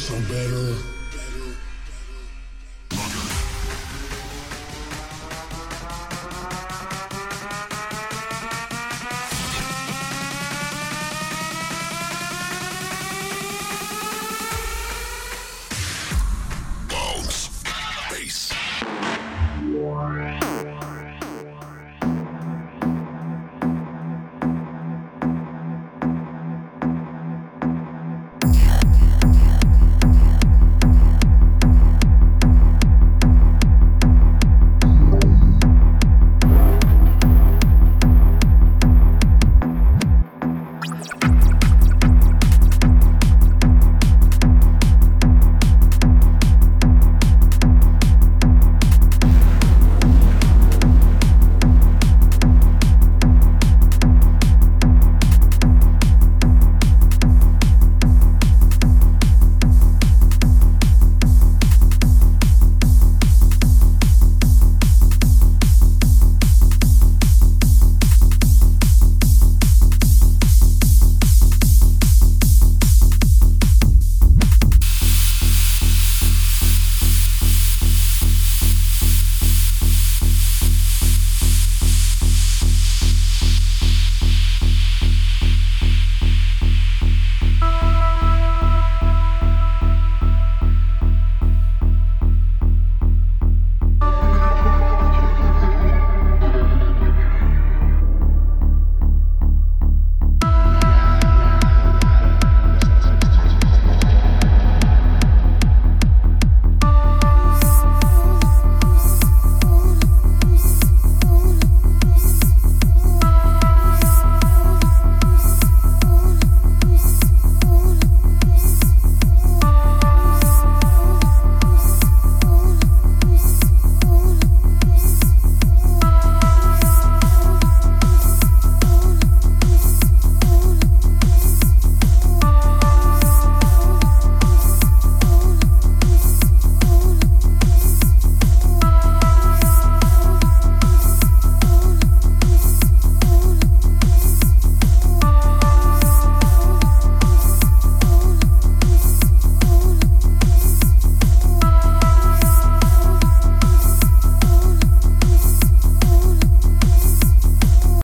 so better.